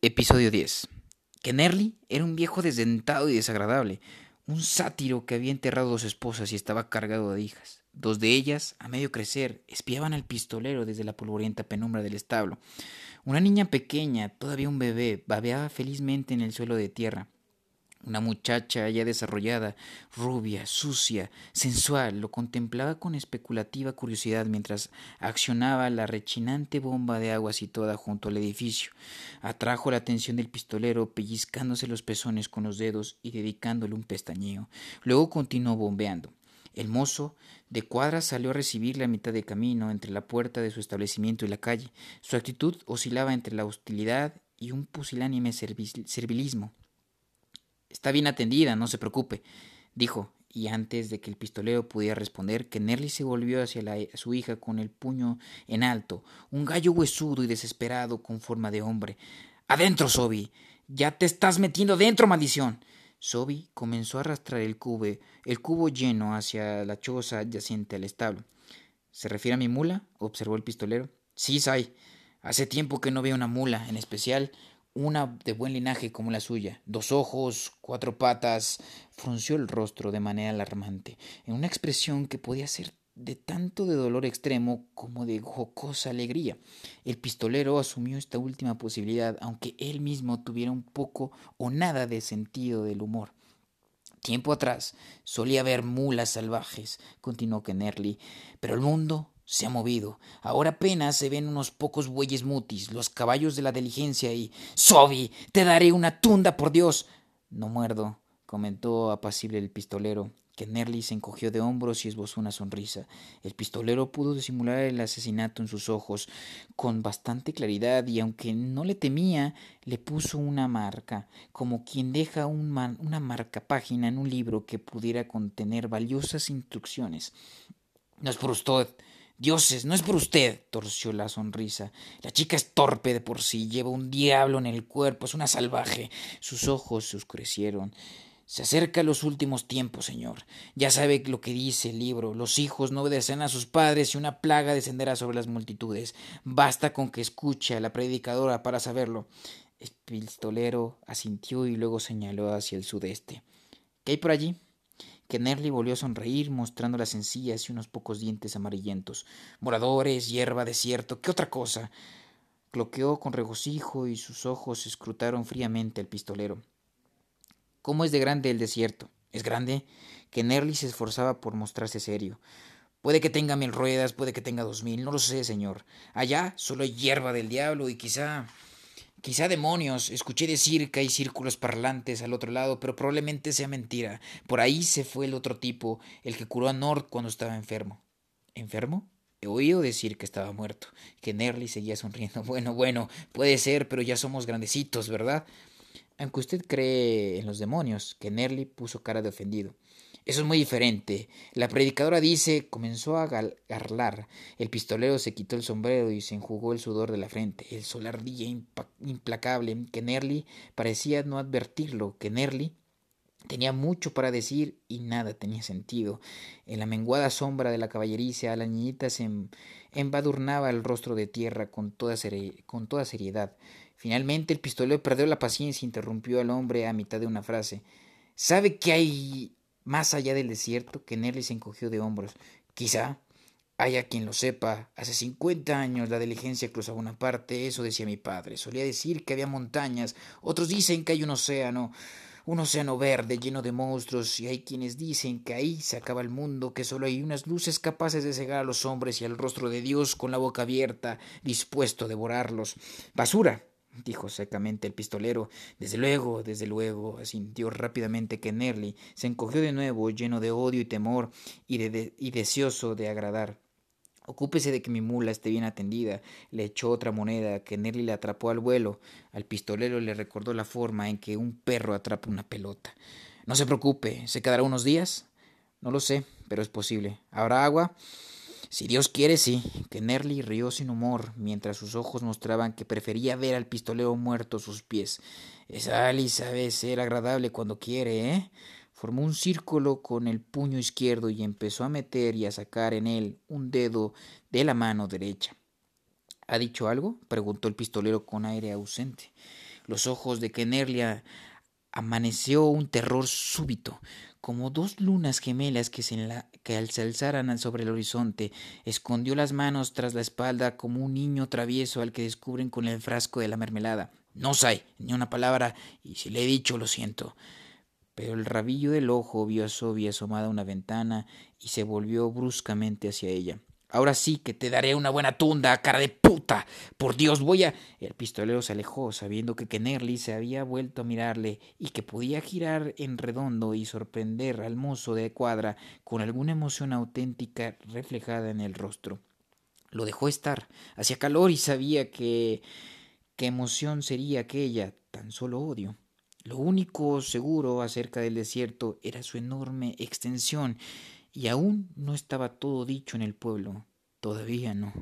Episodio 10. Kennerly era un viejo desdentado y desagradable, un sátiro que había enterrado dos esposas y estaba cargado de hijas. Dos de ellas, a medio crecer, espiaban al pistolero desde la polvorienta penumbra del establo. Una niña pequeña, todavía un bebé, babeaba felizmente en el suelo de tierra. Una muchacha ya desarrollada, rubia, sucia, sensual, lo contemplaba con especulativa curiosidad mientras accionaba la rechinante bomba de agua situada junto al edificio. Atrajo la atención del pistolero, pellizcándose los pezones con los dedos y dedicándole un pestañeo. Luego continuó bombeando. El mozo de cuadra salió a recibirle a mitad de camino entre la puerta de su establecimiento y la calle. Su actitud oscilaba entre la hostilidad y un pusilánime servilismo. Está bien atendida, no se preocupe, dijo, y antes de que el pistolero pudiera responder, Kennerly se volvió hacia su hija con el puño en alto, un gallo huesudo y desesperado con forma de hombre. Adentro, Sobi. Ya te estás metiendo dentro, maldición. Sobi comenzó a arrastrar el cubo, el cubo lleno hacia la choza adyacente al establo. ¿Se refiere a mi mula? observó el pistolero. Sí, Sai. Hace tiempo que no veo una mula, en especial una de buen linaje como la suya, dos ojos, cuatro patas, frunció el rostro de manera alarmante, en una expresión que podía ser de tanto de dolor extremo como de jocosa alegría. El pistolero asumió esta última posibilidad, aunque él mismo tuviera un poco o nada de sentido del humor. Tiempo atrás solía haber mulas salvajes, continuó Kennerly, pero el mundo se ha movido. Ahora apenas se ven unos pocos bueyes mutis, los caballos de la diligencia y. ¡Sobi! ¡Te daré una tunda, por Dios! No muerdo, comentó apacible el pistolero. Que Nerly se encogió de hombros y esbozó una sonrisa. El pistolero pudo disimular el asesinato en sus ojos con bastante claridad y aunque no le temía, le puso una marca, como quien deja una marca página en un libro que pudiera contener valiosas instrucciones. No es por usted, Dioses, no es por usted, torció la sonrisa. La chica es torpe de por sí, lleva un diablo en el cuerpo, es una salvaje. Sus ojos se oscurecieron. Se acerca a los últimos tiempos, señor. Ya sabe lo que dice el libro. Los hijos no obedecen a sus padres y una plaga descenderá sobre las multitudes. Basta con que escuche a la predicadora para saberlo. El pistolero asintió y luego señaló hacia el sudeste. ¿Qué hay por allí? Kennerly volvió a sonreír, mostrando las encías y unos pocos dientes amarillentos. Moradores, hierba, desierto, ¿qué otra cosa? Cloqueó con regocijo y sus ojos escrutaron fríamente al pistolero. ¿Cómo es de grande el desierto? ¿Es grande? Kennerly se esforzaba por mostrarse serio. Puede que tenga mil ruedas, puede que tenga dos mil, no lo sé, señor. Allá solo hay hierba del diablo y quizá Quizá demonios, escuché decir que hay círculos parlantes al otro lado, pero probablemente sea mentira. Por ahí se fue el otro tipo, el que curó a Nord cuando estaba enfermo. ¿Enfermo? He oído decir que estaba muerto. Que Nerly seguía sonriendo. Bueno, bueno, puede ser, pero ya somos grandecitos, ¿verdad? Aunque usted cree en los demonios, que Nerly puso cara de ofendido. Eso es muy diferente. La predicadora dice, comenzó a garlar. El pistolero se quitó el sombrero y se enjugó el sudor de la frente. El sol ardía implacable. Que Nerly parecía no advertirlo. Que Nerly tenía mucho para decir y nada tenía sentido. En la menguada sombra de la caballeriza, la niñita se em-, embadurnaba el rostro de tierra con toda, con toda seriedad. Finalmente el pistolero perdió la paciencia e interrumpió al hombre a mitad de una frase. ¿Sabe que hay más allá del desierto, que Nelly se encogió de hombros. Quizá haya quien lo sepa. Hace cincuenta años la diligencia cruzaba una parte, eso decía mi padre. Solía decir que había montañas, otros dicen que hay un océano, un océano verde lleno de monstruos, y hay quienes dicen que ahí se acaba el mundo, que solo hay unas luces capaces de cegar a los hombres y al rostro de Dios con la boca abierta, dispuesto a devorarlos. Basura, dijo secamente el pistolero. Desde luego, desde luego, sintió rápidamente que Nerly se encogió de nuevo, lleno de odio y temor, y, y deseoso de agradar. Ocúpese de que mi mula esté bien atendida. Le echó otra moneda que Nerly le atrapó al vuelo. Al pistolero le recordó la forma en que un perro atrapa una pelota. No se preocupe, ¿se quedará unos días? No lo sé, pero es posible. ¿Habrá agua? Si Dios quiere, sí. Que Nerly rió sin humor, mientras sus ojos mostraban que prefería ver al pistolero muerto a sus pies. Esa Ali sabe ser agradable cuando quiere, ¿eh? Formó un círculo con el puño izquierdo y empezó a meter y a sacar en él un dedo de la mano derecha. ¿Ha dicho algo? preguntó el pistolero con aire ausente. los ojos de Kenerlia amaneció un terror súbito, como dos lunas gemelas que, se, que al alzaran sobre el horizonte, escondió las manos tras la espalda como un niño travieso al que descubren con el frasco de la mermelada. No sé, ni una palabra, y si le he dicho, lo siento. Pero el rabillo del ojo vio a Sobi asomada a una ventana y se volvió bruscamente hacia ella. Ahora sí que te daré una buena tunda, cara de puta. Por Dios, voy a. El pistolero se alejó, sabiendo que Kennerly se había vuelto a mirarle y que podía girar en redondo y sorprender al mozo de cuadra con alguna emoción auténtica reflejada en el rostro. Lo dejó estar. Hacía calor y sabía que. qué emoción sería aquella, tan solo odio. Lo único seguro acerca del desierto era su enorme extensión y aún no estaba todo dicho en el pueblo, todavía no.